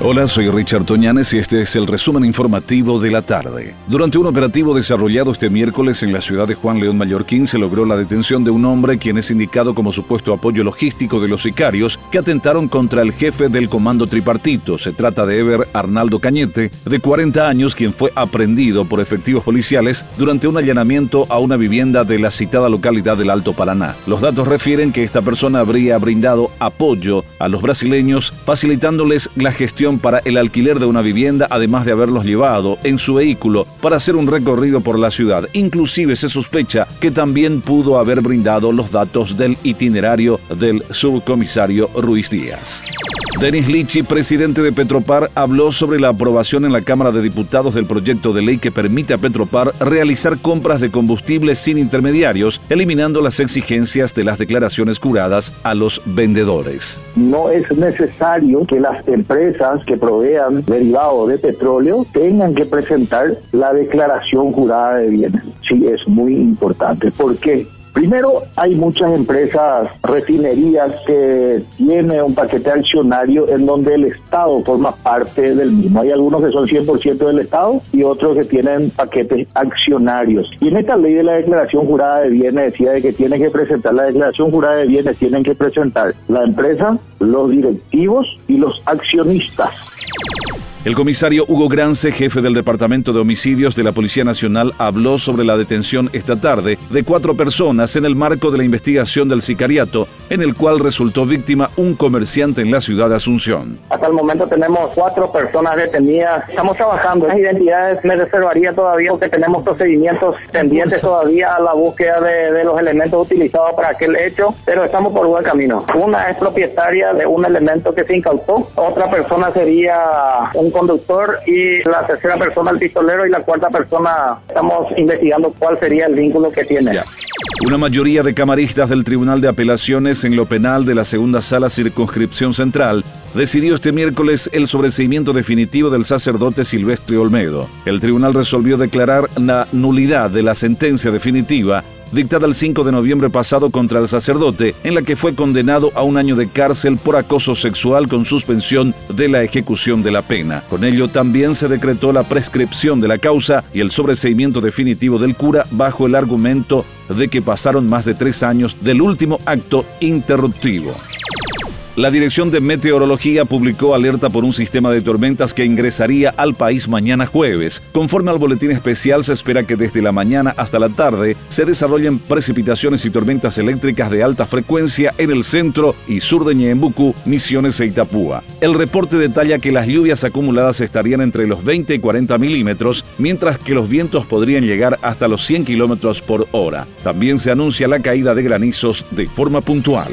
Hola, soy Richard Toñanes y este es el resumen informativo de la tarde. Durante un operativo desarrollado este miércoles en la ciudad de Juan León Mallorquín se logró la detención de un hombre quien es indicado como supuesto apoyo logístico de los sicarios que atentaron contra el jefe del comando tripartito. Se trata de Ever Arnaldo Cañete, de 40 años, quien fue aprendido por efectivos policiales durante un allanamiento a una vivienda de la citada localidad del Alto Paraná. Los datos refieren que esta persona habría brindado apoyo a los brasileños, facilitándoles la gestión para el alquiler de una vivienda, además de haberlos llevado en su vehículo para hacer un recorrido por la ciudad. Inclusive se sospecha que también pudo haber brindado los datos del itinerario del subcomisario Ruiz Díaz. Denis Lichi, presidente de Petropar, habló sobre la aprobación en la Cámara de Diputados del proyecto de ley que permite a Petropar realizar compras de combustibles sin intermediarios, eliminando las exigencias de las declaraciones curadas a los vendedores. No es necesario que las empresas que provean derivados de petróleo tengan que presentar la declaración jurada de bienes. Sí, es muy importante. ¿Por qué? Primero, hay muchas empresas, refinerías que tienen un paquete accionario en donde el Estado forma parte del mismo. Hay algunos que son 100% del Estado y otros que tienen paquetes accionarios. Y en esta ley de la declaración jurada de bienes decía de que tienen que presentar la declaración jurada de bienes, tienen que presentar la empresa, los directivos y los accionistas. El comisario Hugo Grance, jefe del Departamento de Homicidios de la Policía Nacional, habló sobre la detención esta tarde de cuatro personas en el marco de la investigación del sicariato, en el cual resultó víctima un comerciante en la ciudad de Asunción. Hasta el momento tenemos cuatro personas detenidas. Estamos trabajando. Las identidades me reservaría todavía porque tenemos procedimientos pendientes todavía a la búsqueda de, de los elementos utilizados para aquel hecho, pero estamos por buen camino. Una es propietaria de un elemento que se incautó. Otra persona sería un conductor y la tercera persona el pistolero y la cuarta persona estamos investigando cuál sería el vínculo que tiene. Una mayoría de camaristas del Tribunal de Apelaciones en lo penal de la Segunda Sala Circunscripción Central decidió este miércoles el sobreseimiento definitivo del sacerdote Silvestre Olmedo. El tribunal resolvió declarar la nulidad de la sentencia definitiva dictada el 5 de noviembre pasado contra el sacerdote, en la que fue condenado a un año de cárcel por acoso sexual con suspensión de la ejecución de la pena. Con ello también se decretó la prescripción de la causa y el sobreseimiento definitivo del cura bajo el argumento de que pasaron más de tres años del último acto interruptivo. La Dirección de Meteorología publicó alerta por un sistema de tormentas que ingresaría al país mañana jueves. Conforme al boletín especial, se espera que desde la mañana hasta la tarde se desarrollen precipitaciones y tormentas eléctricas de alta frecuencia en el centro y sur de Ñembucú, Misiones e Itapúa. El reporte detalla que las lluvias acumuladas estarían entre los 20 y 40 milímetros, mientras que los vientos podrían llegar hasta los 100 kilómetros por hora. También se anuncia la caída de granizos de forma puntual.